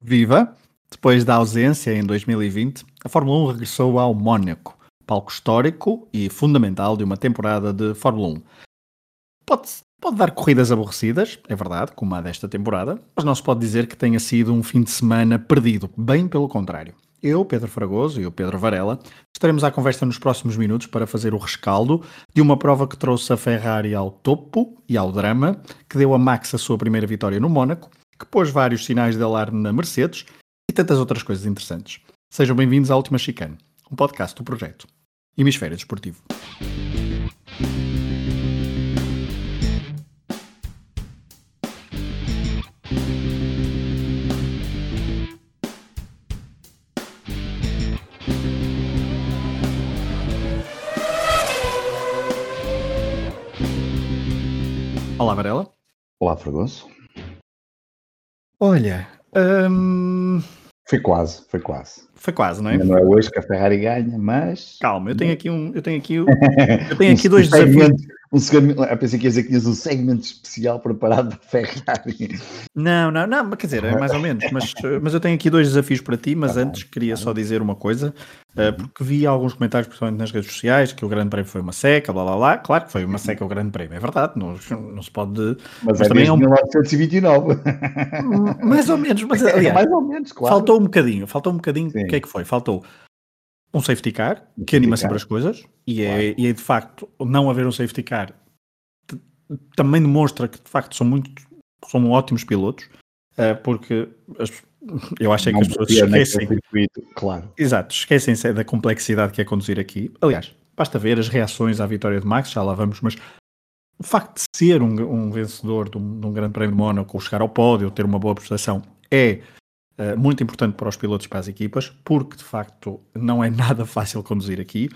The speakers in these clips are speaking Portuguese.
Viva! Depois da ausência em 2020, a Fórmula 1 regressou ao Mónaco, palco histórico e fundamental de uma temporada de Fórmula 1. Pode, pode dar corridas aborrecidas, é verdade, como a desta temporada, mas não se pode dizer que tenha sido um fim de semana perdido, bem pelo contrário. Eu, Pedro Fragoso e o Pedro Varela estaremos à conversa nos próximos minutos para fazer o rescaldo de uma prova que trouxe a Ferrari ao topo e ao drama, que deu a Max a sua primeira vitória no Mónaco, que pôs vários sinais de alarme na Mercedes e tantas outras coisas interessantes. Sejam bem-vindos à Última Chicane, um podcast do projeto Hemisfério Desportivo. Olá, Varela. Olá, Fragoso. Olha, hum, Foi quase, foi quase. foi quase, não é? Não é hoje que a Ferrari ganha, mas. Calma, eu tenho aqui um, eu tenho aqui, eu tenho aqui dois desafios. Um segmento, eu pensei que ia dizer que tinhas um segmento especial preparado para Ferrari. Não, não, não, mas quer dizer, é mais ou menos. Mas, mas eu tenho aqui dois desafios para ti, mas Tá antes queria tá só dizer uma coisa, eh, porque vi alguns comentários, principalmente nas redes sociais, que o Grande Prémio foi uma seca, blá blá blá. Claro que foi uma seca o Grande Prémio, é verdade, não, não se pode. Mas, Mas é também é um- 1929. Mais ou menos, mas aliás, mais ou menos, claro. faltou um bocadinho, faltou um bocadinho. O que é que foi? Faltou um safety car, Um que anima safety sempre car. as coisas, e é, e é de facto não haver um safety car também demonstra que de facto são muito são ótimos pilotos, eh, porque as- eu acho é que as pessoas podia naquele esquecem, circuito, Claro. exato, esquecem-se da complexidade que é conduzir aqui. Aliás, basta ver as reações à vitória de Max, já lá vamos, mas o facto de ser um, um vencedor de um, de um grande prémio de Mónaco, ou chegar ao pódio, ter uma boa prestação, é muito importante para os pilotos e para as equipas, porque de facto não é nada fácil conduzir aqui.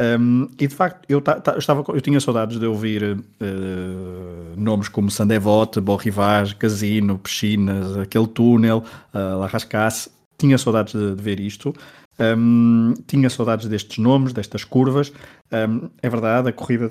Um, e de facto, eu, eu estava, eu tinha saudades de ouvir eh, nomes como Sandevote, Borrivage, Casino, Piscinas, aquele túnel, uh, La Rascasse. Tinha saudades de, de ver isto. Um, tinha saudades destes nomes, destas curvas. Um, é verdade, a corrida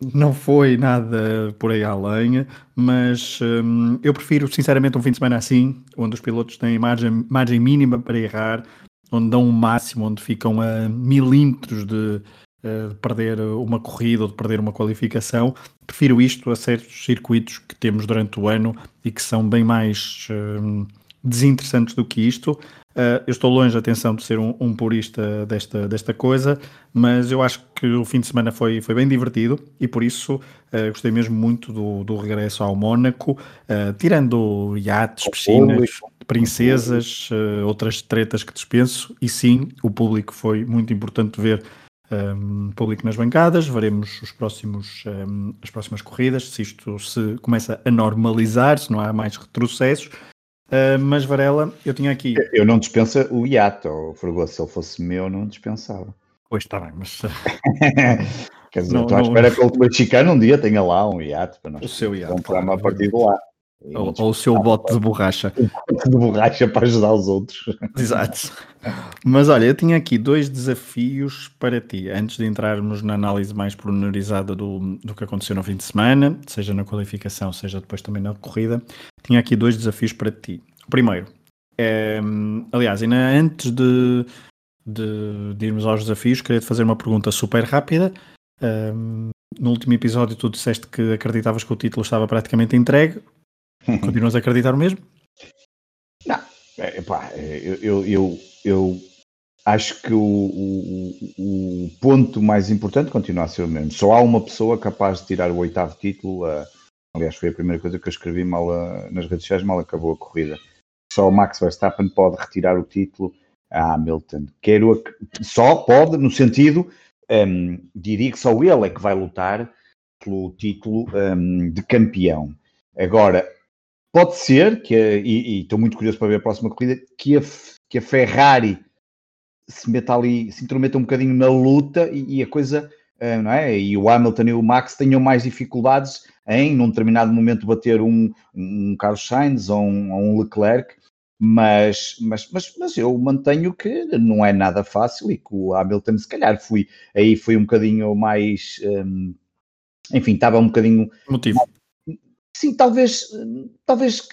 não foi nada por aí além, mas hum, eu prefiro sinceramente um fim de semana assim, onde os pilotos têm margem, margem mínima para errar, onde dão o máximo, onde ficam a milímetros de, eh, de perder uma corrida ou de perder uma qualificação. Prefiro isto a certos circuitos que temos durante o ano e que são bem mais hum, desinteressantes do que isto. Uh, eu estou longe, atenção, de ser um, um purista desta, desta coisa, mas eu acho que o fim de semana foi, foi bem divertido e por isso uh, gostei mesmo muito do, do regresso ao Mónaco, uh, tirando iates, piscinas, princesas, outras tretas que dispenso, e sim, o público foi muito importante ver um, público nas bancadas, veremos os próximos, um, as próximas corridas, se isto se começa a normalizar, se não há mais retrocessos. Uh, mas Varela, eu tinha aqui. Eu não dispensa o hiato, o se ele fosse meu, não dispensava. Pois está bem, mas uh, Quer dizer, Não- estou à não- espera que a última chicana um dia tenha lá um hiato para nós. O seu iate, Vamos claro, programa a partir de lá. Ou, ou o seu bote de borracha. de borracha para ajudar os outros. Exato. Mas olha, eu tinha aqui dois desafios para ti, antes de entrarmos na análise mais pormenorizada do, do que aconteceu no fim de semana, seja na qualificação, seja depois também na corrida. Tinha aqui dois desafios para ti. O primeiro, é, aliás, ainda antes de, de, de irmos aos desafios, queria te fazer uma pergunta super rápida. Um, no último episódio, tu disseste que acreditavas que o título estava praticamente entregue. Continuas a acreditar o mesmo? É, epá, eu, eu, eu, eu acho que o, o, o ponto mais importante continua a ser o mesmo. Só há uma pessoa capaz de tirar o oitavo título. ah, aliás, foi a primeira coisa que eu escrevi mal ah, nas redes sociais, mal acabou a corrida. Só o Max Verstappen pode retirar o título a Hamilton. Quero ac- só pode, no sentido, hum, diria que só ele é que vai lutar pelo título hum, de campeão. Agora, pode ser que, a- e e estou muito curioso para ver a próxima corrida, que a, que a Ferrari se meta ali, se intrometa um bocadinho na luta e, e a coisa, eh, não é? E o Hamilton e o Max tenham mais dificuldades em, num determinado momento, bater um, um Carlos Sainz ou um, ou um Leclerc, mas, mas, mas, mas eu mantenho que não é nada fácil e que o Hamilton, se calhar, fui, aí foi um bocadinho mais, hum, enfim, estava um bocadinho Motivo. Sim, talvez, talvez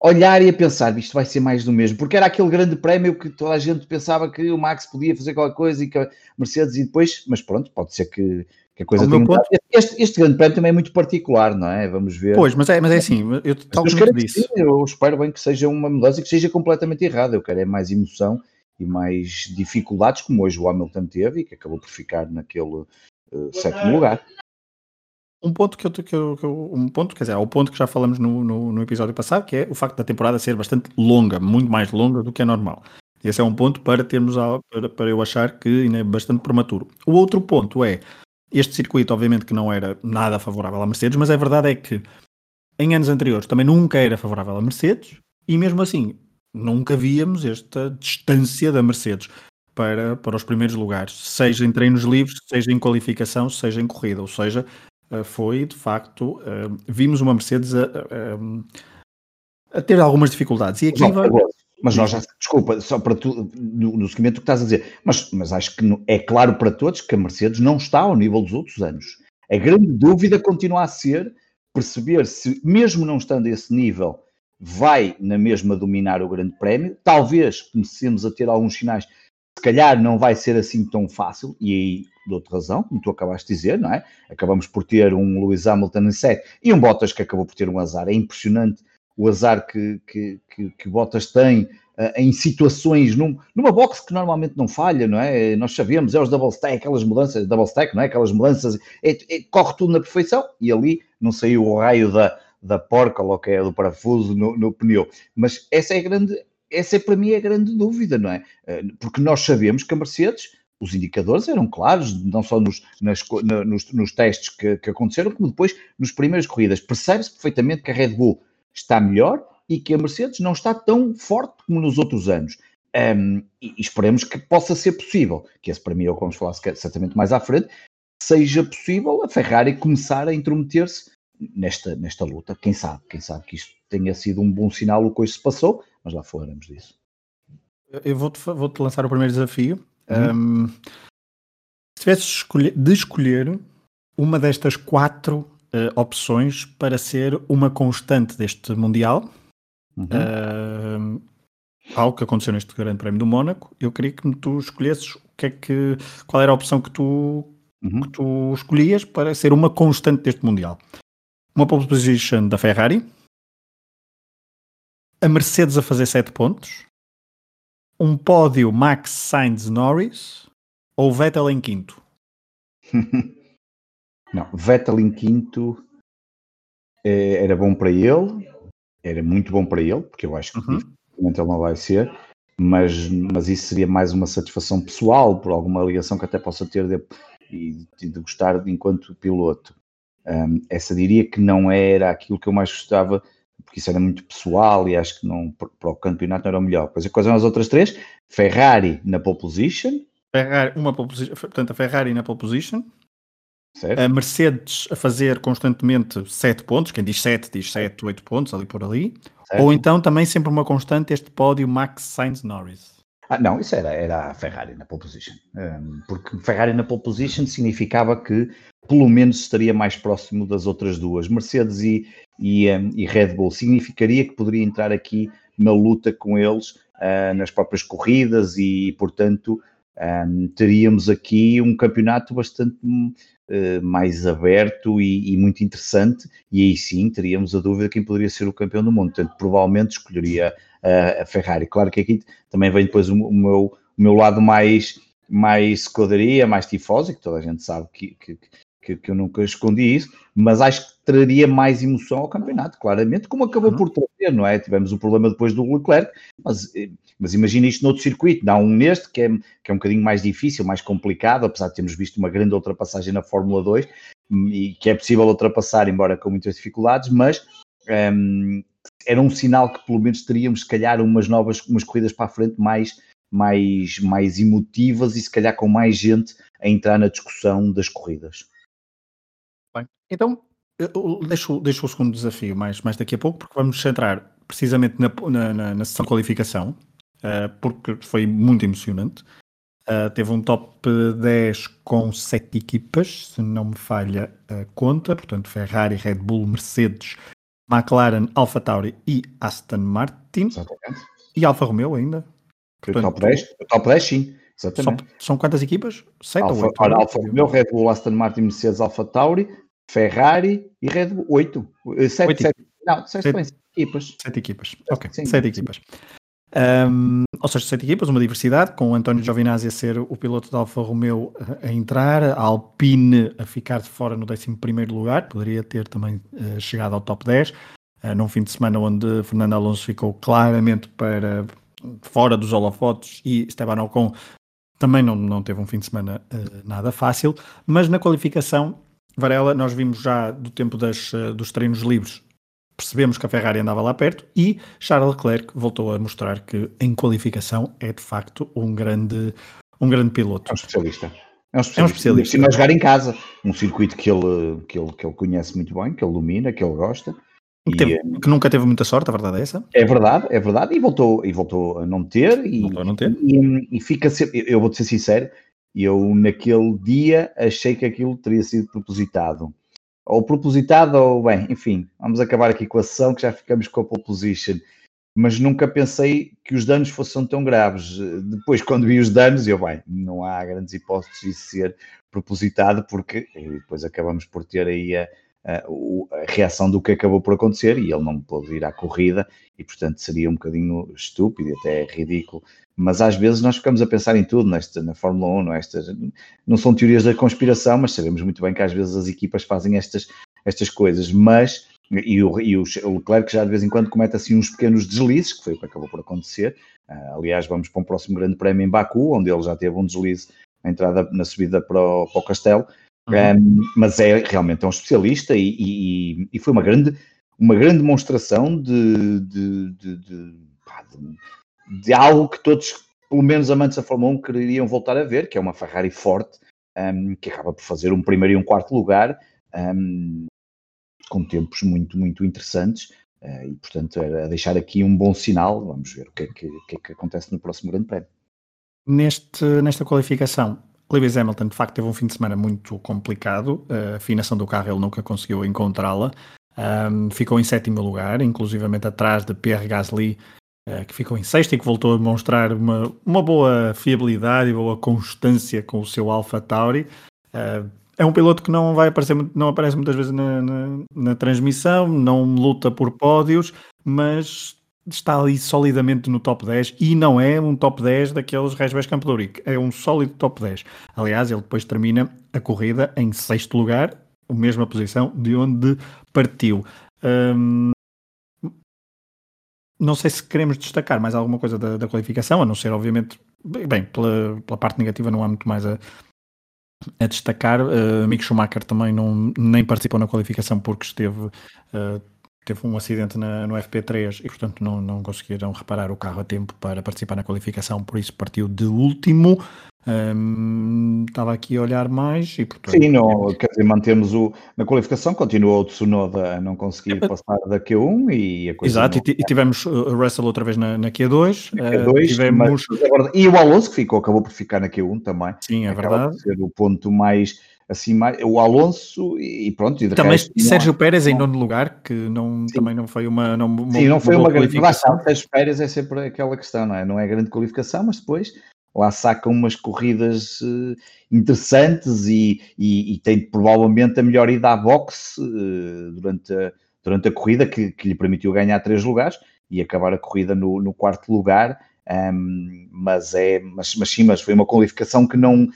olhar e a pensar, isto vai ser mais do mesmo, porque era aquele grande prémio que toda a gente pensava que o Max podia fazer qualquer coisa e que a Mercedes e depois, mas pronto, pode ser que, que a coisa tenha ponto... este, este, grande prémio também é muito particular, não é? Vamos ver. Pois, mas é, mas é assim, eu, tal eu, disse. eu espero bem que seja uma mudança e que seja completamente errada. Eu quero é mais emoção e mais dificuldades, como hoje o Hamilton teve e que acabou por ficar naquele uh, sétimo lugar. Um ponto que eu, que eu, que eu, um ponto, quer dizer, o ponto que já falamos no, no, no, episódio passado, que é o facto da temporada ser bastante longa, muito mais longa do que é normal. Esse é um ponto para termos para, para eu achar que ainda é bastante prematuro. O outro ponto é este circuito, obviamente, que não era nada favorável à Mercedes, mas a verdade é que em anos anteriores também nunca era favorável à Mercedes e mesmo assim nunca víamos esta distância da Mercedes para, para os primeiros lugares, seja em treinos livres, seja em qualificação, seja em corrida. Ou seja, foi de facto, eh, vimos uma Mercedes a, a, a ter algumas dificuldades. E aqui vai... Mas nós já, desculpa, só para tu, no, no seguimento do que estás a dizer, mas, mas acho que é claro para todos que a Mercedes não está ao nível dos outros anos. A grande dúvida continua a ser perceber se, mesmo não estando a esse nível, vai na mesma dominar o Grande Prémio. Talvez comecemos a ter alguns sinais, se calhar não vai ser assim tão fácil, e aí de outra razão, como tu acabaste de dizer, não é? Acabamos por ter um Lewis Hamilton em 7 e um Bottas que acabou por ter um azar. É impressionante o azar que, que, que, que Bottas tem uh, em situações, num, numa box que normalmente não falha, não é? Nós sabemos, é os double stack, aquelas mudanças, double stack, não é? Aquelas mudanças, é, é, corre tudo na perfeição e ali não saiu o raio da, da porca, ou que é do parafuso no, no pneu. Mas essa é a grande, essa é para mim a grande dúvida, não é? Uh, porque nós sabemos que a Mercedes os indicadores eram claros, não só nos, nas, nos, nos testes que, que, aconteceram, como depois nos primeiras corridas. Percebe-se perfeitamente que a Red Bull está melhor e que a Mercedes não está tão forte como nos outros anos. Um, e esperemos que possa ser possível, que esse para mim é o que vamos falar certamente mais à frente, seja possível a Ferrari começar a intrometer-se nesta, nesta luta. Quem sabe, quem sabe que isto tenha sido um bom sinal o que hoje se passou, mas lá falaremos disso. Eu vou-te vou -te lançar o primeiro desafio. Uhum. Um, se tivesse de escolher uma destas quatro uh, opções para ser uma constante deste Mundial. Uhum. Uh, algo que aconteceu neste Grande Prémio do Mónaco. Eu queria que tu escolhesses o que é que, qual era a opção que tu, uhum. que tu escolhias para ser uma constante deste Mundial. Uma pole position da Ferrari, a Mercedes a fazer 7 pontos, um pódio Max Sainz Norris ou Vettel em quinto? Não, Vettel em quinto é, era bom para ele, era muito bom para ele, porque eu acho que uhum. ele não vai ser, mas, mas isso seria mais uma satisfação pessoal, por alguma ligação que até possa ter de, de, de gostar de, enquanto piloto. Um, essa diria que não era aquilo que eu mais gostava, porque isso era muito pessoal e acho que não, para o campeonato não era o melhor. Pois quais eram as outras três? Ferrari na pole position. Ferrari, uma pole position, portanto, a Ferrari na pole position. Certo. A Mercedes a fazer constantemente 7 pontos, quem diz 7 diz 7, 8 pontos, ali por ali. Certo. Ou então também sempre uma constante este pódio Max Sainz Norris. Ah, não, isso era, era a Ferrari na pole position. Um, porque Ferrari na pole position significava que pelo menos estaria mais próximo das outras duas. Mercedes e, e, um, e Red Bull significaria que poderia entrar aqui na luta com eles uh, nas próprias corridas e, portanto, um, teríamos aqui um campeonato bastante uh, mais aberto e, e, muito interessante, e aí sim teríamos a dúvida quem poderia ser o campeão do mundo. Portanto, provavelmente escolheria a Ferrari. Claro que aqui também vem depois o, o, meu, o meu lado mais, mais escuderia, mais tifósico, toda a gente sabe que, que, que, que, eu nunca escondi isso, mas acho que traria mais emoção ao campeonato, claramente, como acabou uhum. por trazer, não é? Tivemos o problema depois do Leclerc, mas, eh, mas imagina isto noutro circuito, não um neste, que é, que é um bocadinho mais difícil, mais complicado, apesar de termos visto uma grande ultrapassagem na Fórmula 2, hum, e que é possível ultrapassar, embora com muitas dificuldades, mas um, era um sinal que pelo menos teríamos, se calhar, umas novas, umas corridas para a frente mais mais, mais emotivas e se calhar com mais gente a entrar na discussão das corridas. Bem, então deixo, deixo o segundo desafio mais, mais daqui a pouco, porque vamos centrar precisamente na, na, na, na sessão de qualificação, uh, porque foi muito emocionante. Uh, teve um top 10 com 7 equipas, se não me falha a conta, portanto Ferrari, Red Bull, Mercedes, McLaren, Alfa Tauri e Aston Martin. Exatamente. E Alfa Romeo ainda. Portanto, o top 10, o top 10 sim. Exatamente. São, são quantas equipas? Sete Alfa, ou oito? Ora, Alfa Romeo, Red Bull, Aston Martin, Mercedes, Alfa Tauri, Ferrari e Red Bull. Oito. Eh, sete, oito. sete. Não, sete, sete equipas. Sete equipas. Ok, sim, sete sim. equipas. Um, ou seja, sete equipas, uma diversidade, com o António Giovinazzi a ser o piloto da Alfa Romeo a, a entrar, a Alpine a ficar de fora no 11 lugar, poderia ter também uh, chegado ao top 10, uh, num fim de semana onde Fernando Alonso ficou claramente para fora dos holofotes e Esteban Ocon também não, não teve um fim de semana uh, nada fácil, mas na qualificação, Varela, nós vimos já do tempo das, dos treinos livres percebemos que a Ferrari andava lá perto e Charles Leclerc voltou a mostrar que em qualificação é de facto um grande, um grande piloto. É um especialista. É um especialista. É um especialista. E jogar em casa, um circuito que ele, que, ele, que ele conhece muito bem, que ele domina, que ele gosta. Que, teve, e, que nunca teve muita sorte, a verdade é essa? É verdade, é verdade, e voltou, e voltou a não ter. E, voltou a não ter. E, e fica sempre, eu vou-te ser sincero, eu naquele dia achei que aquilo teria sido propositado ou propositado, ou bem, enfim, vamos acabar aqui com a sessão que já ficamos com a pole position. Mas nunca pensei que os danos fossem tão graves. Depois, quando vi os danos, eu, bem, não há grandes hipóteses de ser propositado, porque depois acabamos por ter aí a, a, a, reação do que acabou por acontecer e ele não pôde ir à corrida e, portanto, seria um bocadinho estúpido até ridículo mas às vezes nós ficamos a pensar em tudo nesta, na Fórmula 1, não, é? estas, não são teorias da conspiração, mas sabemos muito bem que às vezes as equipas fazem estas, estas coisas, mas e o, e o Leclerc já de vez em quando comete assim uns pequenos deslizes, que foi o que acabou por acontecer. Uh, aliás, vamos para um próximo grande prémio em Baku, onde ele já teve um deslize na entrada, na subida para o, para o castelo, uhum. um, mas é realmente é um especialista e, e, e, foi uma grande, uma grande demonstração de, de, de, de, de de algo que todos, pelo menos amantes da Fórmula 1, queriam voltar a ver, que é uma Ferrari forte, um, que acaba por fazer um primeiro e um quarto lugar, um, com tempos muito, muito interessantes. Uh, e, portanto, a deixar aqui um bom sinal. Vamos ver o que é que, que, é que acontece no próximo Grande Prémio. Neste, nesta qualificação, Lewis Hamilton de facto teve um fim de semana muito complicado. A afinação do carro ele nunca conseguiu encontrá-la. Um, ficou em sétimo lugar, inclusivamente atrás de Pierre Gasly que ficou em sexto e que voltou a demonstrar uma, uma boa fiabilidade e boa constância com o seu Alpha Tauri. Uh, é um piloto que não vai aparecer, não aparece muitas vezes na, na, na, transmissão, não luta por pódios, mas está ali solidamente no top 10 e não é um top 10 daqueles Resbés Campo é um sólido top 10. Aliás, ele depois termina a corrida em sexto lugar, a mesma posição de onde partiu. Um, não sei se queremos destacar mais alguma coisa da, da qualificação, a não ser, obviamente, bem, pela, pela, parte negativa não há muito mais a, a destacar. Uh, Mick Schumacher também não, nem participou na qualificação porque esteve, uh, teve um acidente na, no FP3 e, portanto, não, não conseguiram reparar o carro a tempo para participar na qualificação, por isso partiu de último. Estava aqui a olhar mais e portanto. Sim, não, quer dizer, mantemos o. Na qualificação continuou o Tsunoda a não conseguir é, passar da Q1 e a coisa. Exato, não... e, tivemos o Russell outra vez na, na Q2. Na Q2 uh, tivemos... Mas, e o Alonso que ficou, acabou por ficar na Q1 também. Sim, é Acaba verdade. ser o ponto mais assim o Alonso e pronto e também resto, Sérgio não, Pérez em nono lugar que não também não foi uma não, uma, sim não foi uma, uma grande qualificação Sérgio Pérez é sempre aquela questão não é não é grande qualificação mas depois lá saca umas corridas uh, interessantes e, e, e, tem provavelmente a melhor ida à boxe uh, durante, a, durante a corrida, que, que, lhe permitiu ganhar três lugares e acabar a corrida no, no quarto lugar. Um, mas é, mas, mas sim, mas foi uma qualificação que não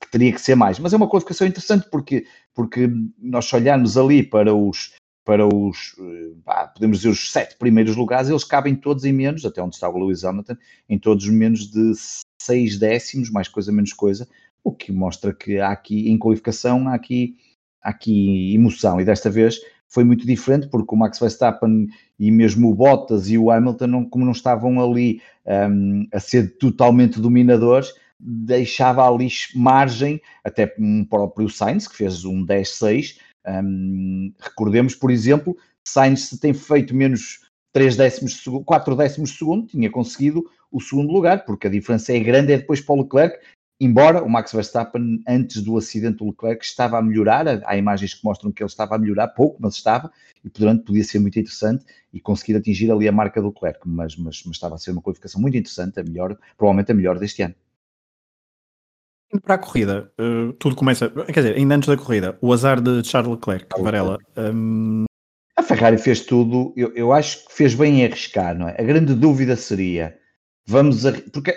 que teria que ser mais. Mas é uma qualificação interessante porque, porque nós olharmos ali para os para os, eh, podemos dizer, os sete primeiros lugares, eles cabem todos em menos, até onde está o Lewis Hamilton, em todos menos de seis décimos, mais coisa, menos coisa, o que mostra que há aqui, em qualificação, há aqui, há aqui emoção, e desta vez foi muito diferente, porque o Max Verstappen e mesmo o Bottas e o Hamilton, não, como não estavam ali um, a ser totalmente dominadores, deixava ali margem, até um próprio Sainz, que fez um 10-6, um, recordemos, por exemplo, Sainz tem feito menos 3 décimos, 4 décimos de segundo, tinha conseguido o segundo lugar, porque a diferença é grande, é depois para o Leclerc, embora o Max Verstappen, antes do acidente do Leclerc, estava a melhorar, há imagens que mostram que ele estava a melhorar pouco, mas estava, e portanto podia ser muito interessante e conseguir atingir ali a marca do Leclerc, mas, mas, mas estava a ser uma qualificação muito interessante, a melhor, provavelmente a melhor deste ano. Para a corrida, uh, tudo começa, quer dizer, ainda antes da corrida, o azar de Charles Leclerc, Varela. Um... A Ferrari fez tudo, eu, eu acho que fez bem em arriscar, não é? A grande dúvida seria, vamos, a, porque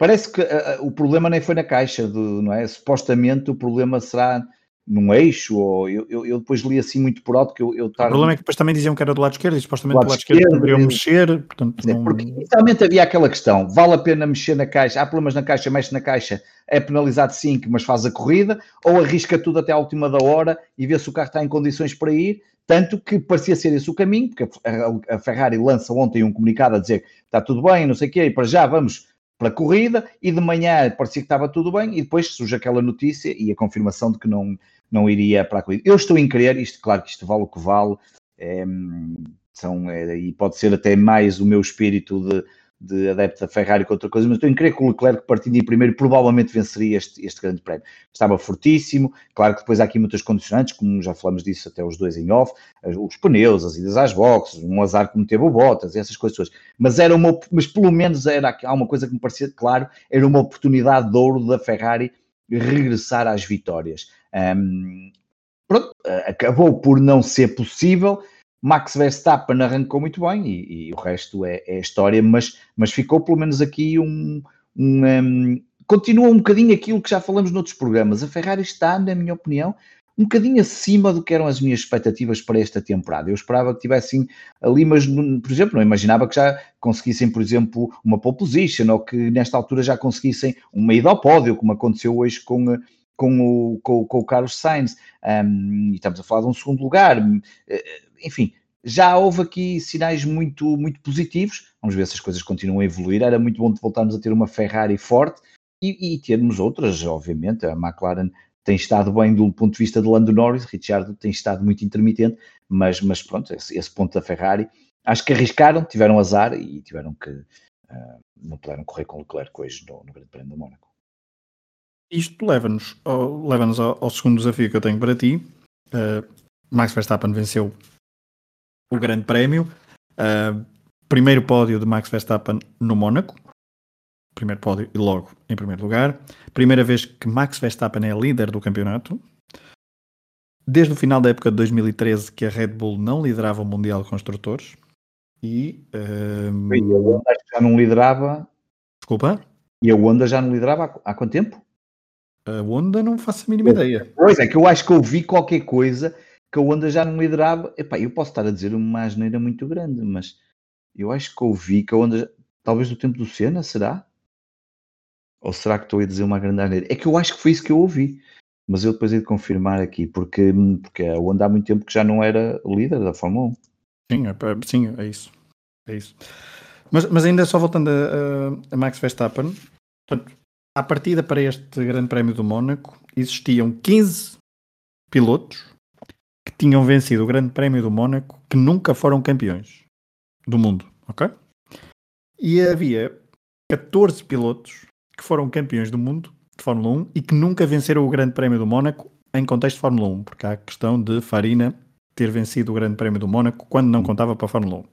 Parece que uh, o problema nem foi na caixa, do, não é? Supostamente o problema será num eixo, ou eu, eu, eu, depois li assim muito por alto que eu, eu tar... O problema é que depois também diziam que era do lado esquerdo e supostamente do lado, lado esquerdo poderiam mexer, portanto não... Porque inicialmente havia aquela questão, vale a pena mexer na caixa, há problemas na caixa, mexe na caixa, é penalizado 5, mas faz a corrida, ou arrisca tudo até à última da hora e vê se o carro está em condições para ir, tanto que parecia ser esse o caminho, porque a, a Ferrari lança ontem um comunicado a dizer está tudo bem, não sei o quê, e para já vamos para a corrida e de manhã parecia que estava tudo bem e depois surge aquela notícia e a confirmação de que não, não iria para a corrida. Eu estou em crer, isto, claro que isto vale o que vale, é, são, é, e pode ser até mais o meu espírito de de adepto da Ferrari com outra coisa, mas estou em crer que o Leclerc, partindo em primeiro, provavelmente venceria este, este grande prémio. Estava fortíssimo, claro que depois há aqui muitas condicionantes, como já falamos disso até os dois em off, os pneus, as idas às boxes, um azar como teve o Bottas, essas coisas Mas era uma, mas pelo menos era, há uma coisa que me parecia claro, era uma oportunidade de ouro da Ferrari regressar às vitórias. Um, pronto, acabou por não ser possível, Max Verstappen arrancou muito bem e, e o resto é, é, história, mas, mas ficou pelo menos aqui um, um, um, Continua um bocadinho aquilo que já falamos noutros programas. A Ferrari está, na minha opinião, um bocadinho acima do que eram as minhas expectativas para esta temporada. Eu esperava que tivessem ali, mas, por exemplo, não imaginava que já conseguissem, por exemplo, uma pole position ou que nesta altura já conseguissem uma ida ao pódio, como aconteceu hoje com com o, com, com o Carlos Sainz, um, e estamos a falar de um segundo lugar, eh, enfim, já houve aqui sinais muito, muito positivos, vamos ver se as coisas continuam a evoluir, era muito bom voltarmos a ter uma Ferrari forte e, e termos outras, obviamente, a McLaren tem estado bem do ponto de vista de Lando Norris, Richard tem estado muito intermitente, mas, mas pronto, esse, esse ponto da Ferrari, acho que arriscaram, tiveram azar e tiveram que, uh, não puderam correr com o Leclerc hoje no, no Grande Prémio do Mónaco. Isto leva-nos ao, leva ao, ao, segundo desafio que eu tenho para ti. Uh, Max Verstappen venceu o Grande Prémio. Uh, primeiro pódio de Max Verstappen no Mónaco. Primeiro pódio e logo em primeiro lugar. Primeira vez que Max Verstappen é líder do campeonato. Desde o final da época de 2013 que a Red Bull não liderava o Mundial de Construtores. E, um... e a Honda já não liderava. Desculpa? E a Honda já não liderava há, há quanto tempo? A Honda não faço a mínima ideia. Pois é, que eu acho que eu vi qualquer coisa que a Honda já não liderava. Epá, eu posso estar a dizer uma asneira muito grande, mas eu acho que ouvi que a Honda, talvez do tempo do Senna, será? Ou será que estou a dizer uma grande asneira? É que eu acho que foi isso que eu ouvi, mas eu depois hei de confirmar aqui, porque, porque a Honda há muito tempo que já não era líder da Fórmula 1. Sim, é, sim, é isso. É isso. Mas, mas ainda só voltando a, a Max Verstappen, portanto, à partida para este Grande Prémio do Mónaco existiam 15 pilotos que tinham vencido o Grande Prémio do Mónaco que nunca foram campeões do mundo, ok? E havia 14 pilotos que foram campeões do mundo de Fórmula 1 e que nunca venceram o Grande Prémio do Mónaco em contexto de Fórmula 1, porque há a questão de Farina ter vencido o Grande Prémio do Mónaco quando não contava para a Fórmula 1.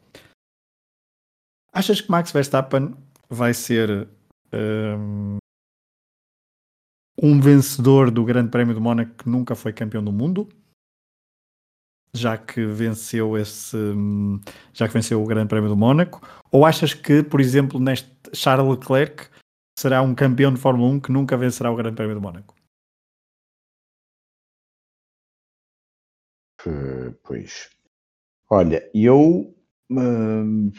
Achas que Max Verstappen vai ser um, um vencedor do Grande Prémio do Mónaco que nunca foi campeão do mundo? Já que venceu esse já que venceu o Grande Prémio do Mónaco? Ou achas que, por exemplo, neste Charles Leclerc será um campeão de Fórmula 1 que nunca vencerá o Grande Prémio do Mónaco? Pois. Olha, eu hum,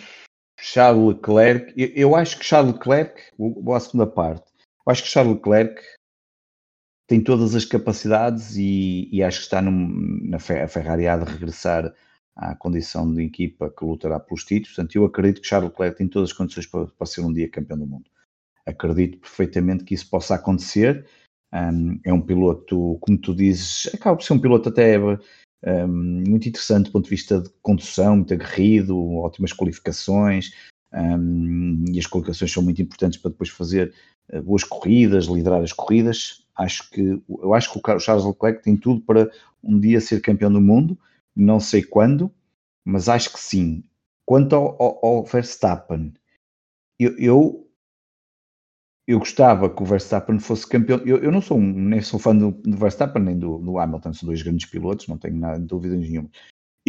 Charles Leclerc, eu, eu, acho que Charles Leclerc, vou à segunda parte, eu acho que Charles Leclerc tem todas as capacidades e, e acho que está num, na Ferrari há de regressar à condição de equipa que lutará pelos títulos. Portanto, eu acredito que Charles Leclerc tem todas as condições para, para ser um dia campeão do mundo. Acredito perfeitamente que isso possa acontecer. Um, é um piloto, como tu dizes, acaba por ser um piloto até um, muito interessante do ponto de vista de condução, muito aguerrido, ótimas qualificações. Um, e as qualificações são muito importantes para depois fazer uh, boas corridas, liderar as corridas. Acho que, eu acho que o Charles Leclerc tem tudo para um dia ser campeão do mundo, não sei quando, mas acho que sim. Quanto ao, ao, ao Verstappen, eu, eu, eu, gostava que o Verstappen fosse campeão. Eu, eu não sou um, nem sou fã do, do Verstappen nem do, do, Hamilton, são dois grandes pilotos, não tenho nada de dúvida nenhuma.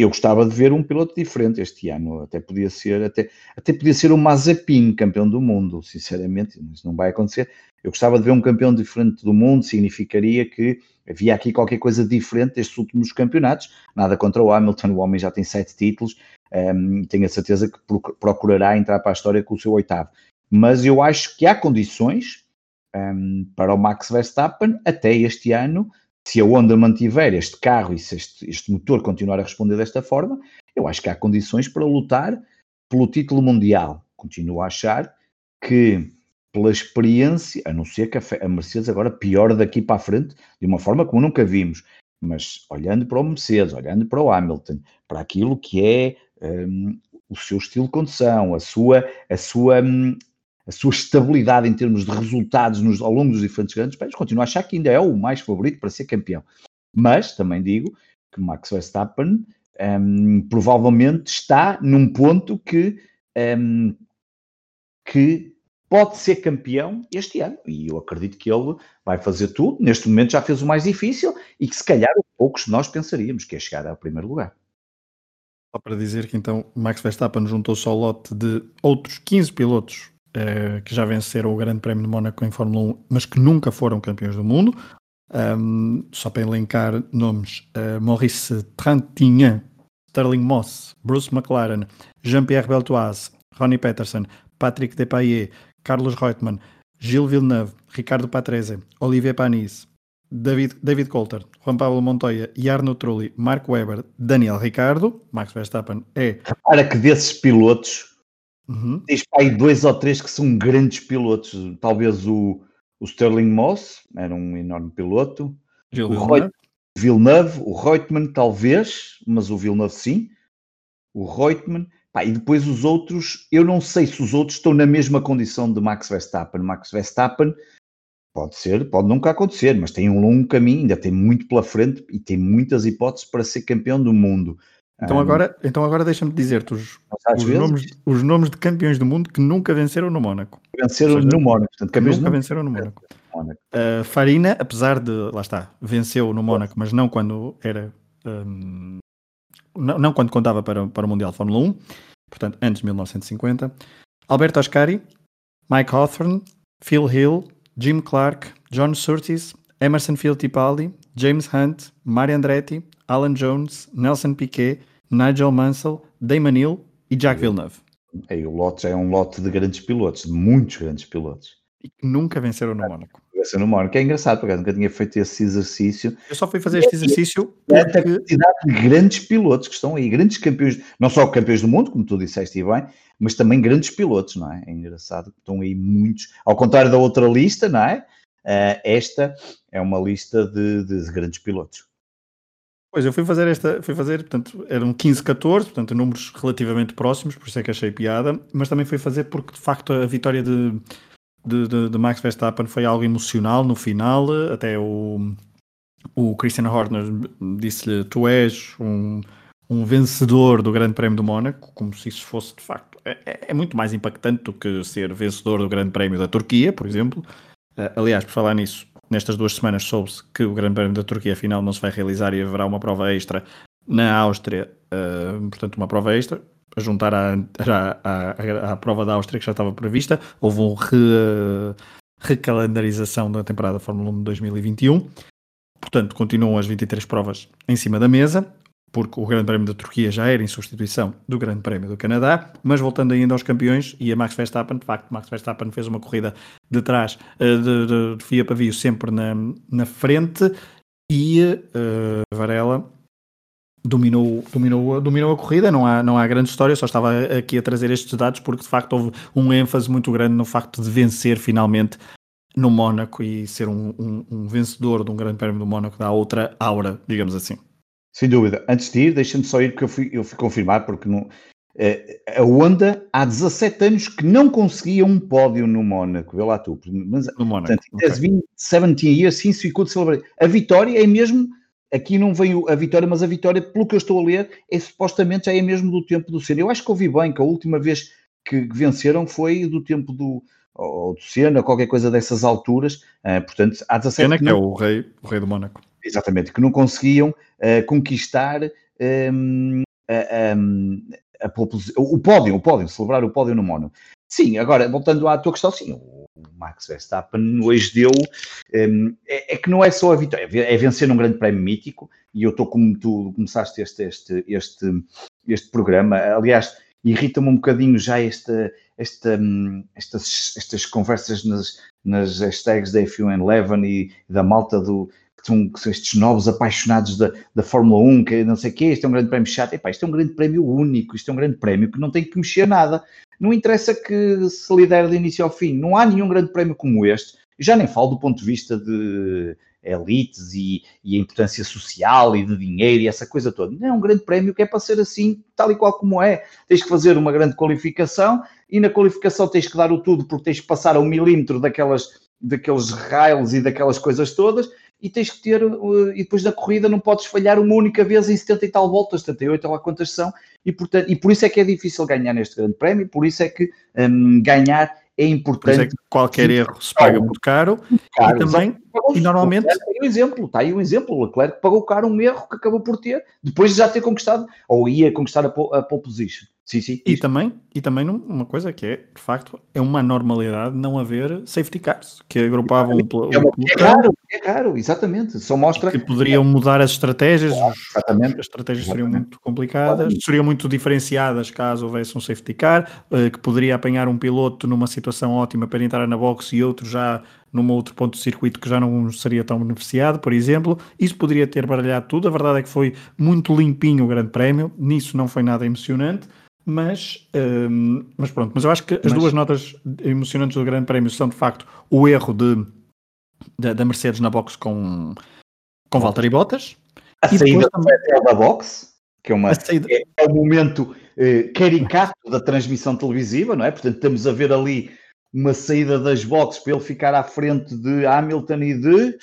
Eu gostava de ver um piloto diferente este ano, até podia ser, até, até podia ser o Mazepin, campeão do mundo, sinceramente, isso não vai acontecer. Eu gostava de ver um campeão diferente do mundo, significaria que havia aqui qualquer coisa diferente destes últimos campeonatos. Nada contra o Hamilton, o homem já tem sete títulos, um, tenho a certeza que procurará entrar para a história com o seu oitavo. Mas eu acho que há condições um, para o Max Verstappen até este ano, se a Honda mantiver este carro e se este, este motor continuar a responder desta forma, eu acho que há condições para lutar pelo título mundial. Continuo a achar que pela experiência, a não ser que a Mercedes agora piora daqui para a frente de uma forma como nunca vimos, mas olhando para o Mercedes, olhando para o Hamilton, para aquilo que é um, o seu estilo de condução, a sua, a sua, um, a sua estabilidade em termos de resultados nos, ao longo dos diferentes grandes prémios, continuo a achar que ainda é o mais favorito para ser campeão. Mas também digo que Max Verstappen um, provavelmente está num ponto que, hum, que pode ser campeão este ano. E eu acredito que ele vai fazer tudo. Neste momento já fez o mais difícil e que se calhar poucos de nós pensaríamos que é chegar ao primeiro lugar. Só para dizer que então Max Verstappen juntou-se ao lote de outros 15 pilotos eh, que já venceram o Grande Prémio de Mónaco em Fórmula 1, mas que nunca foram campeões do mundo. Um, só para elencar nomes: uh, Maurice Trintignant, Sterling Moss, Bruce McLaren, Jean-Pierre Beltoise, Ronnie Peterson, Patrick Depailler, Carlos Reutemann, Gilles Villeneuve, Ricardo Patrese, Olivier Panis, David, David Coulter, Juan Pablo Montoya e Arno Trulli, Mark Webber, Daniel Ricardo, Max Verstappen é. Repara que desses pilotos uhum. tens aí dois ou três que são grandes pilotos. Talvez o, o Sterling Moss, era um enorme piloto. O Villeneuve. Villeneuve, o Reutemann talvez, mas o Villeneuve sim. O Reutemann. Pá, e depois os outros, eu não sei se os outros estão na mesma condição de Max Verstappen. Max Verstappen pode ser, pode nunca acontecer, mas tem um longo caminho, ainda tem muito pela frente e tem muitas hipóteses para ser campeão do mundo. Então um, agora, então agora deixa-me dizer-te os, os, nomes, os nomes de campeões do mundo que nunca venceram no Mónaco. Venceram seja, no Mónaco, portanto, campeões nunca venceram no Mónaco. Uh, Farina, apesar de, lá está, venceu no Mónaco, mas não quando era um, não, não, quando contava para, para o Mundial de Fórmula 1, portanto, antes de 1950. Alberto Ascari, Mike Hawthorne, Phil Hill, Jim Clark, John Surtees, Emerson Fittipaldi, James Hunt, Mario Andretti, Alan Jones, Nelson Piquet, Nigel Mansell, Damon Hill e Jack Villeneuve. É, o lote é um lote de grandes pilotos, de muitos grandes pilotos. E que nunca venceram no Mónaco ser no Mónaco. É engraçado, porque nunca tinha feito esse exercício. Eu só fui fazer este exercício é porque... a quantidade de grandes pilotos que estão aí, grandes campeões, não só campeões do mundo, como tu disseste e bem, mas também grandes pilotos, não é? É engraçado que estão aí muitos, ao contrário da outra lista, não é? Uh, esta é uma lista de, de, grandes pilotos. Pois, eu fui fazer esta, fui fazer, portanto, eram 15, 14, portanto, números relativamente próximos, por isso é que achei piada, mas também fui fazer porque, de facto, a vitória de, de, de, de, Max Verstappen foi algo emocional no final, até o, o Christian Horner disse-lhe: Tu és um, um vencedor do Grande Prémio do Mónaco, como se isso fosse de facto. É, é, é muito mais impactante do que ser vencedor do Grande Prémio da Turquia, por exemplo. Uh, aliás, por falar nisso, nestas duas semanas soube-se que o Grande Prémio da Turquia afinal não se vai realizar e haverá uma prova extra na Áustria, uh, portanto, uma prova extra a juntar à, à, à, prova da Áustria que já estava prevista. Houve uma re, recalendarização da temporada Fórmula 1 de 2021. Portanto, continuam as 23 provas em cima da mesa, porque o Grande Prémio da Turquia já era em substituição do Grande Prémio do Canadá. Mas voltando ainda aos campeões e a Max Verstappen, de facto, Max Verstappen fez uma corrida de trás, eh, de, de, de fia pavio, sempre na, na frente. E uh, Varela dominou, dominou, dominou a corrida, não há, não há grande história, só estava aqui a trazer estes dados porque de facto houve um ênfase muito grande no facto de vencer finalmente no Mónaco e ser um, um, um vencedor de um grande prémio do Mónaco dá outra aura, digamos assim. Sem dúvida. Antes de ir, deixa-me só ir porque eu fui, eu fui confirmar porque não, a Honda há 17 anos que não conseguia um pódio no Mónaco, vê lá tu. Mas, no Mónaco. Portanto, okay. 17 years since we could celebrate. A vitória é mesmo, aqui não veio a vitória, mas a vitória, pelo que eu estou a ler, é supostamente já é mesmo do tempo do Senna. Eu acho que ouvi bem que a última vez que venceram foi do tempo do, ou do Senna, qualquer coisa dessas alturas. Uh, portanto, há 17 Senna, que é o rei, o rei do Mónaco. Exatamente, que não conseguiam uh, conquistar um, a, a, a, o pódio, o pódio, celebrar o pódio no Mónaco. Sim, agora, voltando à tua questão, sim, o Max Verstappen hoje deu. Um, é, é, que não é só a vitória, é vencer num grande prémio mítico, e eu estou como tu começaste este, este, este, este programa. Aliás, irrita-me um bocadinho já esta, esta, hum, estas, estas conversas nas, nas hashtags da F1 e da malta do, que são, que são, estes novos apaixonados da, da Fórmula 1, que não sei o quê, isto é um grande prémio chato. Epá, isto é um grande prémio único, isto é um grande prémio que não tem que mexer nada. Não interessa que se lidere de início ao fim. Não há nenhum grande prémio como este. Já nem falo do ponto de vista de elites e, e, a importância social e de dinheiro e essa coisa toda. Não é um grande prémio que é para ser assim, tal e qual como é. Tens que fazer uma grande qualificação e na qualificação tens que dar o tudo porque tens que passar a um milímetro daquelas, daqueles rails e daquelas coisas todas e tens que ter, uh, e depois da corrida não podes falhar uma única vez em 70 e tal voltas, 78 ou lá quantas são, e, portanto, e por isso é que é difícil ganhar neste grande prémio, por isso é que ganhar é importante. É que qualquer erro se paga muito caro, caro e também, e normalmente... Está aí um exemplo, está aí um exemplo, o Leclerc pagou caro um erro que acabou por ter, depois de já ter conquistado, ou ia conquistar a pole position. Sim, sim. E também, e também uma coisa que é, de facto, é uma normalidade não haver safety cars, que agrupavam é, um, é, é raro, é raro, exatamente. Só mostra que poderiam mudar as estratégias, exatamente. as estratégias seriam muito complicadas, seriam muito diferenciadas caso houvesse um safety car, eh, que poderia apanhar um piloto numa situação ótima para entrar na box e outro já num outro ponto do circuito que já não seria tão beneficiado, por exemplo. Isso poderia ter baralhado tudo. A verdade é que foi muito limpinho o Grande Prémio, nisso não foi nada emocionante. Mas, um, mas pronto, mas eu acho que as mas... duas notas emocionantes do Grande Prémio são de facto o erro de, de da Mercedes na box com, com Valtteri Bottas. A e saída também... da box, que é, uma, saída... é, é o momento eh, caricato da transmissão televisiva, não é? Portanto, estamos a ver ali uma saída das boxes para ele ficar à frente de Hamilton e de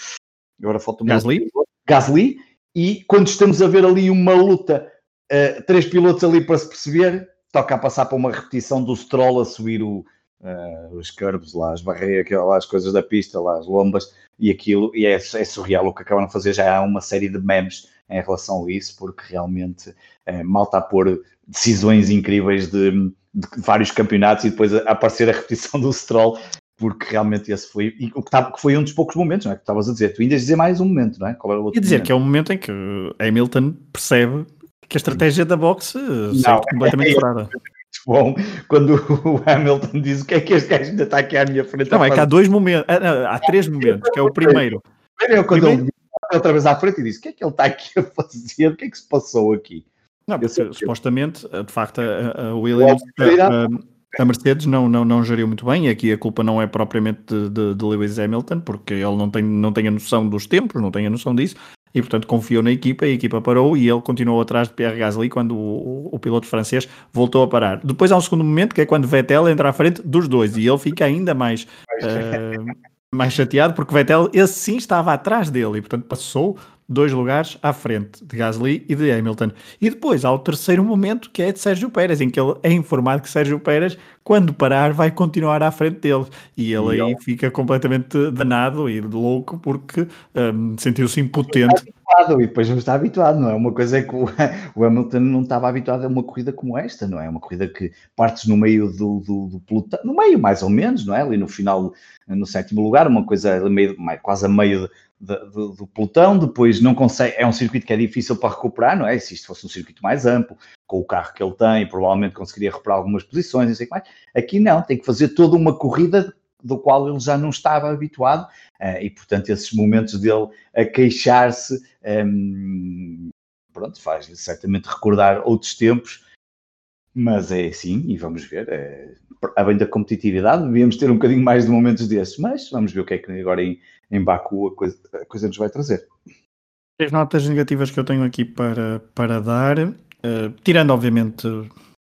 agora falta um Gasly. Gasly, e quando estamos a ver ali uma luta Uh, três pilotos ali para se perceber, toca a passar para uma repetição do Stroll a subir o, uh, os curves lá, as barreiras, lá, as coisas da pista, lá, as lombas e aquilo, e é, é, surreal o que acabaram de fazer. Já há uma série de memes em relação a isso, porque realmente uh, mal está a pôr decisões incríveis de, de, vários campeonatos e depois aparecer a repetição do Stroll. Porque realmente esse foi, e o que, tá, que foi um dos poucos momentos, não é? Que estavas a dizer. Tu ainda dizer mais um momento, não é? Qual era o outro? E dizer momento? que é o momento em que Hamilton percebe que a estratégia da boxe saiu completamente é, furada. Bom, quando o Hamilton diz o que é que este gajo ainda está aqui à minha frente. Não, é que há dois momentos, há, há três momentos, que é o primeiro. Primeiro é quando primeiro... ele outra vez à frente e disse: o que é que ele está aqui a fazer? O que é que se passou aqui? Não, porque, supostamente, de facto, a, a Williams, a, a, Mercedes não, não, não geriu muito bem, e aqui a culpa não é propriamente de, de, de Lewis Hamilton, porque ele não tem, não tem a noção dos tempos, não tem a noção disso, e portanto confiou na equipa, a equipa parou e ele continuou atrás de Pierre Gasly quando o, o, o, piloto francês voltou a parar. Depois há um segundo momento que é quando Vettel entra à frente dos dois e ele fica ainda mais, uh, mais chateado porque Vettel, esse sim estava atrás dele e portanto passou dois lugares à frente de Gasly e de Hamilton. E depois há o terceiro momento que é de Sérgio Pérez, em que ele é informado que Sérgio Pérez, quando parar, vai continuar à frente dele. E ele aí fica completamente danado e louco porque um, sentiu-se impotente. Habituado, e depois não está habituado, não é? Uma coisa é que o, o, Hamilton não estava habituado a uma corrida como esta, não é? Uma corrida que partes no meio do, do, do pelotão, no meio mais ou menos, não é? Ali no final, no sétimo lugar, uma coisa meio, quase a meio do, do, pelotão, depois não consegue, é um circuito que é difícil para recuperar, não é? Se isto fosse um circuito mais amplo, com o carro que ele tem, provavelmente conseguiria recuperar algumas posições, não sei o que mais. Aqui não, tem que fazer toda uma corrida do qual ele já não estava habituado, uh, e portanto esses momentos dele a queixar-se, um, pronto, faz certamente recordar outros tempos, mas é assim, e vamos ver, é, a da competitividade, devíamos ter um bocadinho mais de momentos desses, mas vamos ver o que é que agora em, em Baku a coisa, a coisa nos vai trazer. As notas negativas que eu tenho aqui para, para dar, uh, tirando obviamente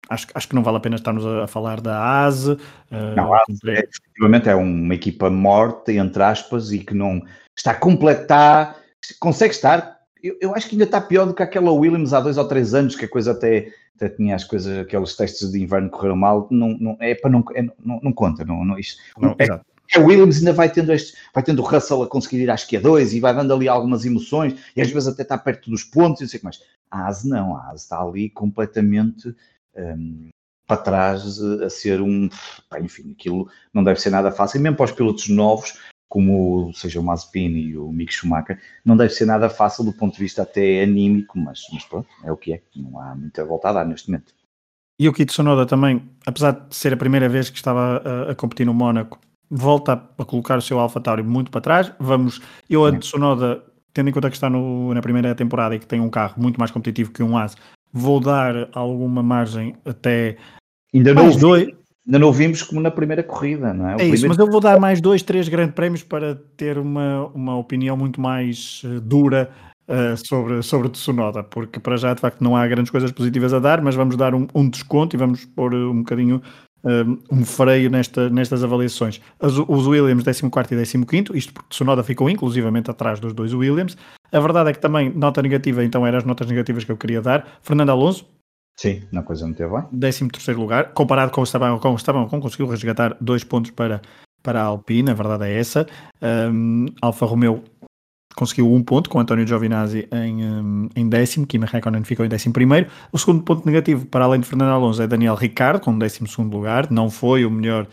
acho, acho que não vale a pena estarmos a, a falar da ASE. Uh, não, a ASE é, efetivamente é uma equipa morta, entre aspas, e que não está completa, consegue estar. Eu, eu, acho que ainda está pior do que aquela Williams há dois ou três anos, que a coisa até, até tinha as coisas, aqueles testes de inverno correram mal. Não, não, é para não, é, não, não conta, não, não, isto, não, é, a Williams ainda vai tendo este, vai tendo o Russell a conseguir ir a dois e vai dando ali algumas emoções e às vezes até está perto dos pontos e não sei o que mais. A ASE não, a ASE está ali completamente um, para trás a ser um. enfim, aquilo não deve ser nada fácil, mesmo para os pilotos novos, como seja o Mazepin e o Mick Schumacher, não deve ser nada fácil do ponto de vista até anímico, mas, mas pronto, é o que é, não há muita volta a dar neste momento. E o Kito Sonoda também, apesar de ser a primeira vez que estava a, a competir no Mónaco, volta a colocar o seu AlphaTauri muito para trás. Vamos, eu a de Sonoda, tendo em conta que está no, na primeira temporada e que tem um carro muito mais competitivo que um As, vou dar alguma margem até ainda não dois. Ainda não vimos como na primeira corrida, não é? O é primeiro... isso, mas eu vou dar mais dois, três grandes prémios para ter uma, uma opinião muito mais uh, dura uh, sobre, sobre Tsunoda, porque para já de facto não há grandes coisas positivas a dar, mas vamos dar um, um desconto e vamos pôr um bocadinho um freio nesta, nestas avaliações. As, os Williams 14 e 15, isto porque Tsunoda ficou inclusivamente atrás dos dois Williams. A verdade é que também, nota negativa, então eram as notas negativas que eu queria dar. Fernando Alonso. Sim, na coisa não teve bem. 13 lugar, comparado com o Esteban Ocon, Esteban Ocon conseguiu resgatar dois pontos para, para a Alpine, a verdade é essa. Um, Alfa Romeo conseguiu um ponto com António Giovinazzi em, hum, em décimo, Kimi Raikkonen ficou em décimo primeiro. O segundo ponto negativo, para além de Fernando Alonso, é Daniel Ricciardo, com décimo segundo lugar. Não foi o melhor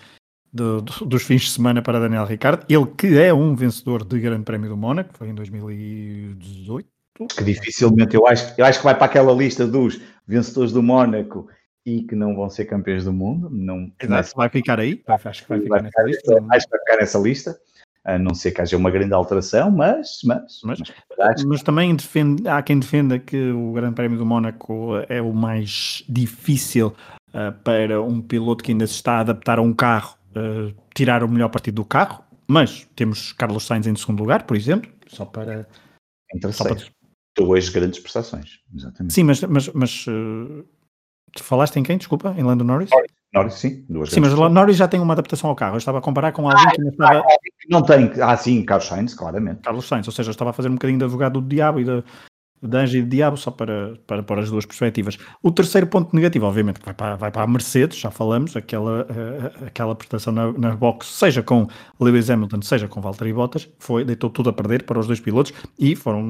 de, de, dos fins de semana para Daniel Ricciardo. Ele que é um vencedor de Grande Prémio do Mónaco, foi em 2018. Que dificilmente, eu acho, eu acho que vai para aquela lista dos vencedores do Mónaco e que não vão ser campeões do mundo. Não, Exato, vai ficar aí. Acho que vai ficar, vai nessa lista. Acho que vai ficar nessa lista a não ser que haja uma grande alteração, mas. Mas, mas, mas, mas também defende, há quem defenda que o Grande Prémio do Mónaco é o mais difícil uh, para um piloto que ainda se está a adaptar a um carro uh, tirar o melhor partido do carro. Mas temos Carlos Sainz em segundo lugar, por exemplo, só para. Só para... Duas grandes prestações, exatamente. Sim, mas, mas, mas uh, falaste em quem? Desculpa, em Lando Norris? Norris. Norris, sim. Duas sim, mas o Norris já tem uma adaptação ao carro. Eu estava a comparar com alguém ah, que não estava. Não tem. Ah, sim, Carlos Sainz, claramente. Carlos Sainz, ou seja, eu estava a fazer um bocadinho de advogado do diabo e da, de anjo e de diabo, só para, para pôr as duas perspectivas. O terceiro ponto negativo, obviamente, vai para, vai para a Mercedes, já falamos, aquela, uh, aquela prestação na, na box, seja com Lewis Hamilton, seja com Valtteri Bottas, foi, deitou tudo a perder para os dois pilotos e foram,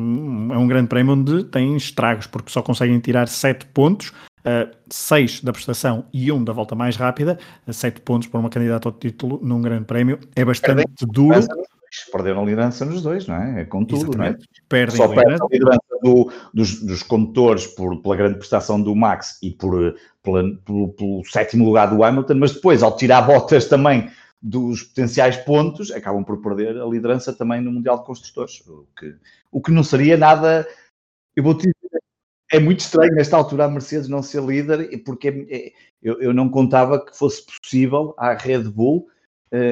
é um grande prémio onde tem estragos, porque só conseguem tirar sete pontos Uh, seis da prestação e um da volta mais rápida, sete pontos para uma candidata ao título num grande prémio, é bastante duro. Perderam a liderança nos dois, não é? É com tudo, não é? Perdem Só perdem a liderança do, dos, dos condutores por, pela grande prestação do Max e por, pela, pelo, pelo, sétimo lugar do Hamilton, mas depois, ao tirar botas também dos potenciais pontos, acabam por perder a liderança também no Mundial de Construtores, o que, o que não seria nada. Eu vou te dizer, é muito estranho nesta altura a Mercedes não ser líder, porque é, é, eu, eu, não contava que fosse possível à Red Bull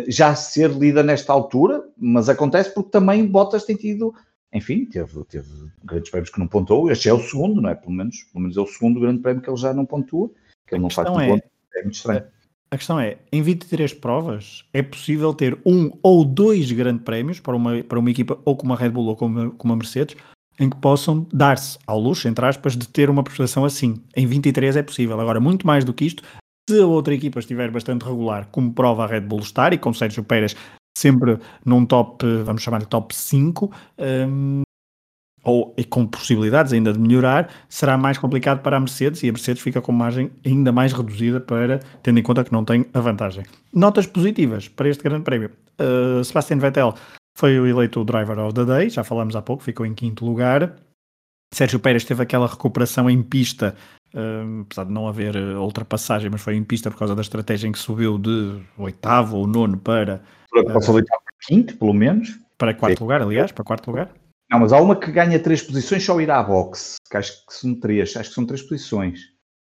já ser líder nesta altura, mas acontece porque também Bottas tem tido, enfim, teve, teve grandes prémios que não pontuou, este é o segundo, não é? Pelo menos, pelo menos é o segundo grande prémio que ele já não pontua, que ele não faz é, ponto, é muito estranho. A questão é, em 23 provas, é possível ter um ou dois grandes prémios para uma, para uma equipa ou com uma Red Bull ou com uma, com uma Mercedes, em que possam dar-se ao luxo, entre aspas, de ter uma prestação assim. Em 23 é possível. Agora, muito mais do que isto, se a outra equipa estiver bastante regular, como prova a Red Bull estar, e com Sérgio Pérez sempre num top, vamos chamar de top 5, um, ou e com possibilidades ainda de melhorar, será mais complicado para a Mercedes e a Mercedes fica com margem ainda mais reduzida para, tendo em conta que não tem a vantagem. Notas positivas para este grande prémio. Uh, Sebastian Vettel foi o eleito Driver of the Day, já falamos há pouco, ficou em quinto lugar. Sérgio Pérez teve aquela recuperação em pista, um, apesar de não haver eh, ultrapassagem, mas foi em pista por causa da estratégia em que subiu de oitavo ou nono para. Passou de oitavo para quinto, pelo menos. Para quarto Sim. lugar, aliás, para quarto lugar. Não, mas há uma que ganha três posições só ir à boxe, que acho que são três, acho que são três posições.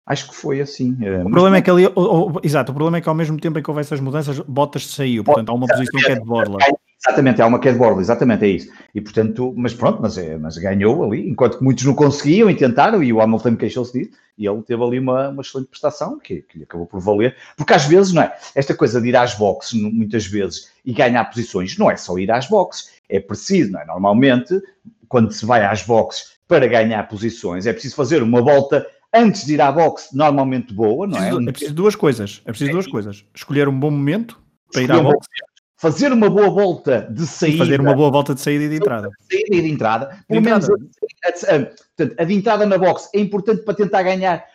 Acho que foi assim. Eh, o problema é que ali, exato, o problema é que ao mesmo tempo em que houve essas mudanças, Bottas saiu, portanto há uma posição que é de borla Exatamente, há uma queda de exatamente, é isso. E portanto, mas pronto, mas, é, mas ganhou ali, enquanto que muitos não conseguiam e tentaram, e o Hamilton queixou-se disso, e ele teve ali uma, uma excelente prestação que, que lhe acabou por valer, porque às vezes, não é? Esta coisa de ir às boxes, muitas vezes, e ganhar posições, não é só ir às boxes, é preciso, não é? Normalmente, quando se vai às boxes para ganhar posições, é preciso fazer uma volta antes de ir à boxe, normalmente boa, não é? É preciso duas coisas, é preciso duas coisas. Escolher um bom momento para ir à boxe fazer uma boa volta de saída. Fazer uma boa volta de saída e de entrada. De saída e de entrada. Pelo de menos entrada. A, a, a, de entrada na box é importante para tentar ganhar.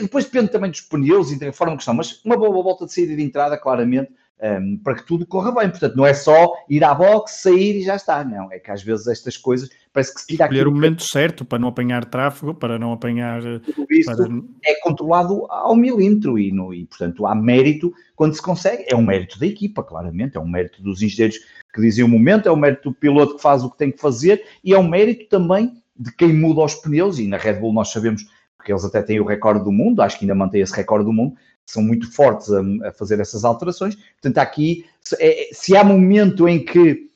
Depois depende também dos pneus e da forma que estão, mas uma boa volta de saída e de entrada, claramente, um, para que tudo corra bem. Portanto, não é só ir à box, sair e já está. Não, é que às vezes estas coisas parece que se tira Escolher o momento que... certo para não apanhar tráfego, para não apanhar. Tudo isso para... é controlado ao milímetro e, no, e, portanto, há mérito quando se consegue. É um mérito da equipa, claramente, é um mérito dos engenheiros que dizem o momento, é um mérito do piloto que faz o que tem que fazer e é um mérito também de quem muda os pneus. E na Red Bull nós sabemos, porque eles até têm o recorde do mundo, acho que ainda mantém esse recorde do mundo, são muito fortes a, a fazer essas alterações. Portanto, aqui, se, é, se há momento em que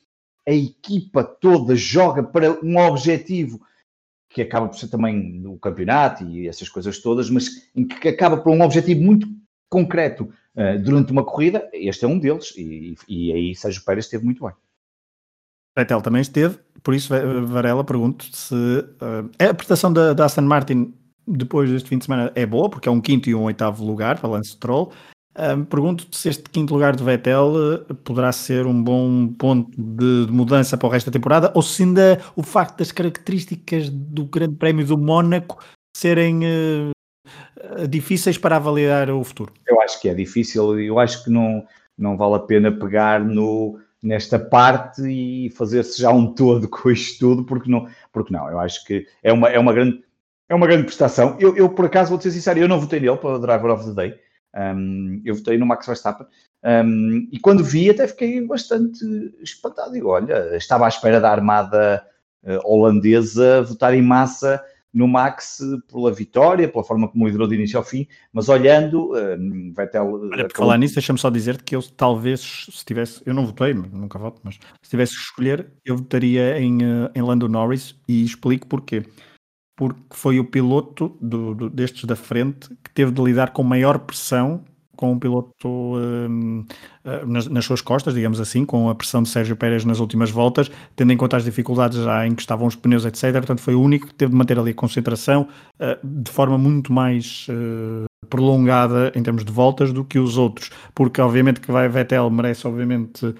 a equipa toda joga para um objetivo que acaba por ser também o campeonato e essas coisas todas, mas em que acaba por um objetivo muito concreto uh, durante uma corrida, este é um deles, e, e aí Sérgio Pérez esteve muito bem. Vettel também esteve, por isso Varela pergunto se uh, a prestação da, da Aston Martin depois deste fim de semana é boa, porque é um quinto e um oitavo lugar para Lance Stroll. Um, Pergunto-te se este quinto lugar de Vettel uh, poderá ser um bom ponto de, de, mudança para o resto da temporada, ou se ainda o facto das características do Grande Prémio do Mónaco serem uh, difíceis para avaliar o futuro. Eu acho que é difícil, eu acho que não, não vale a pena pegar no, nesta parte e fazer-se já um todo com isto tudo, porque não, porque não, eu acho que é uma, é uma grande é uma grande prestação. Eu, eu, por acaso, vou ser sincero, eu não votei nele para o Driver of the Day. Um, eu votei no Max Verstappen. Um, e quando vi, até fiquei bastante espantado. Digo, olha, estava à espera da armada uh, holandesa votar em massa no Max pela vitória, pela forma como liderou de início ao fim, mas olhando, um, Vettel... Olha, por falar nisso, deixa-me só dizer que eu talvez, se tivesse, eu não votei, nunca voto, mas se tivesse que escolher, eu votaria em, em Lando Norris e explico porquê porque foi o piloto do, do, destes da frente que teve de lidar com maior pressão com o piloto um, eh, nas, nas, suas costas, digamos assim, com a pressão de Sérgio Pérez nas últimas voltas, tendo em conta as dificuldades já em que estavam os pneus, etc. Portanto, foi o único que teve de manter ali a concentração uh, de forma muito mais uh, prolongada em termos de voltas do que os outros, porque obviamente que vai Vettel merece obviamente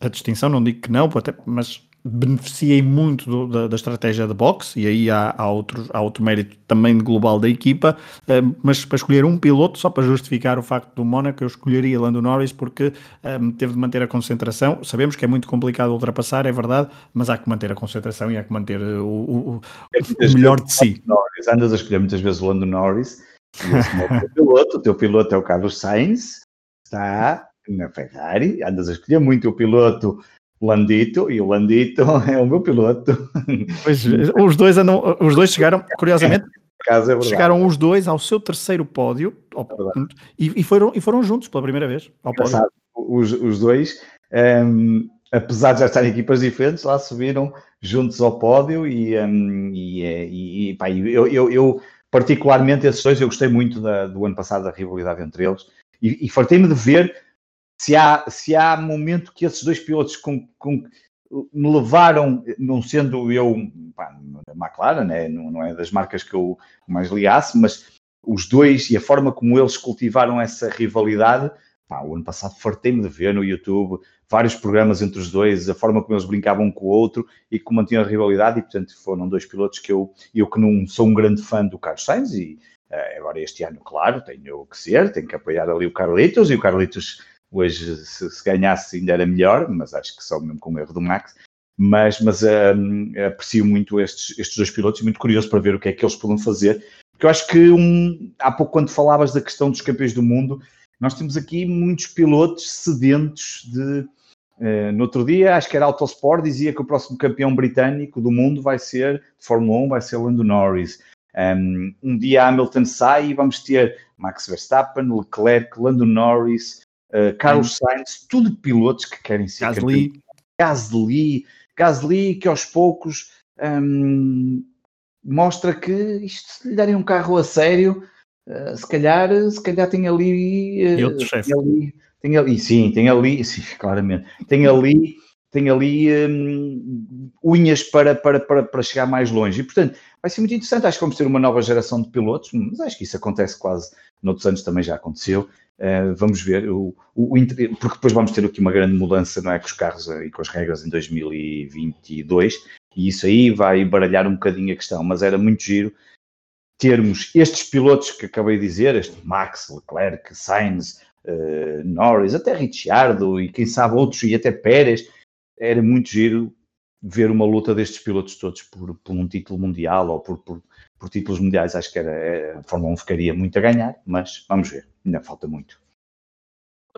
a distinção, não digo que não, mas beneficiei muito do, da, da, estratégia de boxe, e aí há, há, outro, há outro mérito também global da equipa, uh, mas para escolher um piloto, só para justificar o facto do Mónaco, eu escolheria Lando Norris porque um, eh, teve de manter a concentração. Sabemos que é muito complicado ultrapassar, é verdade, mas há que manter a concentração e há que manter o, o, o, é o melhor de si. Norris, andas a escolher muitas vezes o Lando Norris, e esse é o teu piloto, o teu piloto é o Carlos Sainz, está na Ferrari, andas a escolher muito o piloto Landito, e o Landito é o meu piloto. Pois, os dois andam, os dois chegaram, curiosamente, é chegaram os dois ao seu terceiro pódio ao, é e, e, foram, e foram juntos pela primeira vez ao pódio. Os, os dois, um, ehm, apesar de já estarem equipas diferentes, lá subiram juntos ao pódio e, um, ehm, é, e, e pá, eu, eu, eu, particularmente esses dois, eu gostei muito da, do ano passado da rivalidade entre eles e, e fartei-me de ver se há, se há momento que esses dois pilotos com, com, me levaram, não sendo eu pá, McLaren, né? não, não é das marcas que eu mais ligasse, mas os dois e a forma como eles cultivaram essa rivalidade, pá, o ano passado fartei-me de ver no YouTube vários programas entre os dois, a forma como eles brincavam um com o outro e como mantinham a rivalidade, e portanto foram dois pilotos que eu, eu que não sou um grande fã do Carlos Sainz, e uh, agora este ano, claro, tenho que ser, tenho que apoiar ali o Carlitos, e o Carlitos Hoje, se, se, ganhasse, ainda era melhor, mas acho que só mesmo com o erro do Max. Mas, mas um, aprecio muito estes, estes dois pilotos e muito curioso para ver o que é que eles podem fazer. Porque eu acho que um, há pouco, quando falavas da questão dos campeões do mundo, nós temos aqui muitos pilotos sedentos de. Uh, no outro dia, acho que era Autosport, dizia que o próximo campeão britânico do mundo vai ser, de Fórmula 1, vai ser Lando Norris. Um, um dia Hamilton sai e vamos ter Max Verstappen, Leclerc, Lando Norris, uh, Carlos Sainz, tudo pilotos que querem ser Gasly. Gasly, Gasly que aos poucos um, mostra que isto se lhe darem um carro a sério, uh, se calhar, se calhar tem ali, uh, e outro chefe. ali, tem ali, sim, tem ali, sim, claramente, tem ali, tem ali um, unhas para, para, para, para chegar mais longe. E portanto, vai ser muito interessante. Acho que vamos ter uma nova geração de pilotos, mas acho que isso acontece quase noutros anos também já aconteceu. Uh, vamos ver, o, o, o, porque depois vamos ter aqui uma grande mudança não é, com os carros e com as regras em 2022, e isso aí vai baralhar um bocadinho a questão, mas era muito giro termos estes pilotos que acabei de dizer, este Max, Leclerc, Sainz, uh, Norris, até Ricciardo e quem sabe outros, e até Pérez, era muito giro ver uma luta destes pilotos todos por, por um título mundial ou por, por, por, títulos mundiais. Acho que era, é, a Fórmula 1 ficaria muito a ganhar, mas vamos ver, ainda falta muito.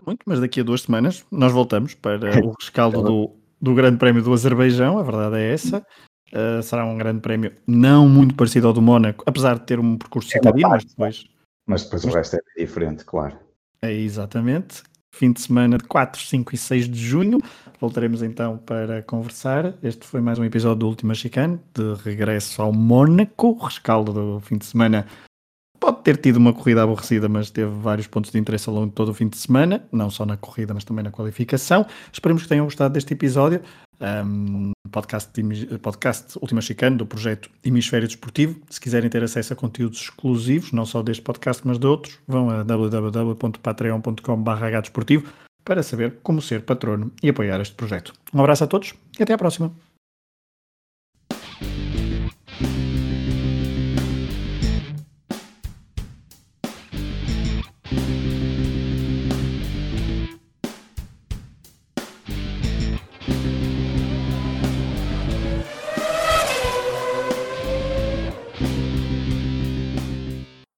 Muito, mas daqui a duas semanas nós voltamos para o rescaldo do, do Grande Prémio do Azerbaijão, a verdade é essa. Uh, será um grande prémio não muito parecido ao do Mónaco, apesar de ter um percurso é citadino, mas depois. Mas depois mas... o resto é diferente, claro. É exatamente. Fim de semana de 4, 5 e 6 de junho. Voltaremos então para conversar. Este foi mais um episódio do Última Chicane, de regresso ao Mónaco, rescaldo do fim de semana pode ter tido uma corrida aborrecida, mas teve vários pontos de interesse ao longo de todo o fim de semana, não só na corrida, mas também na qualificação. Esperemos que tenham gostado deste episódio. Um, podcast, podcast Última Chicane do projeto Hemisfério Desportivo. Se quiserem ter acesso a conteúdos exclusivos, não só deste podcast, mas de outros, vão a www.patreon.com.br para saber como ser patrono e apoiar este projeto. Um abraço a todos e até à próxima.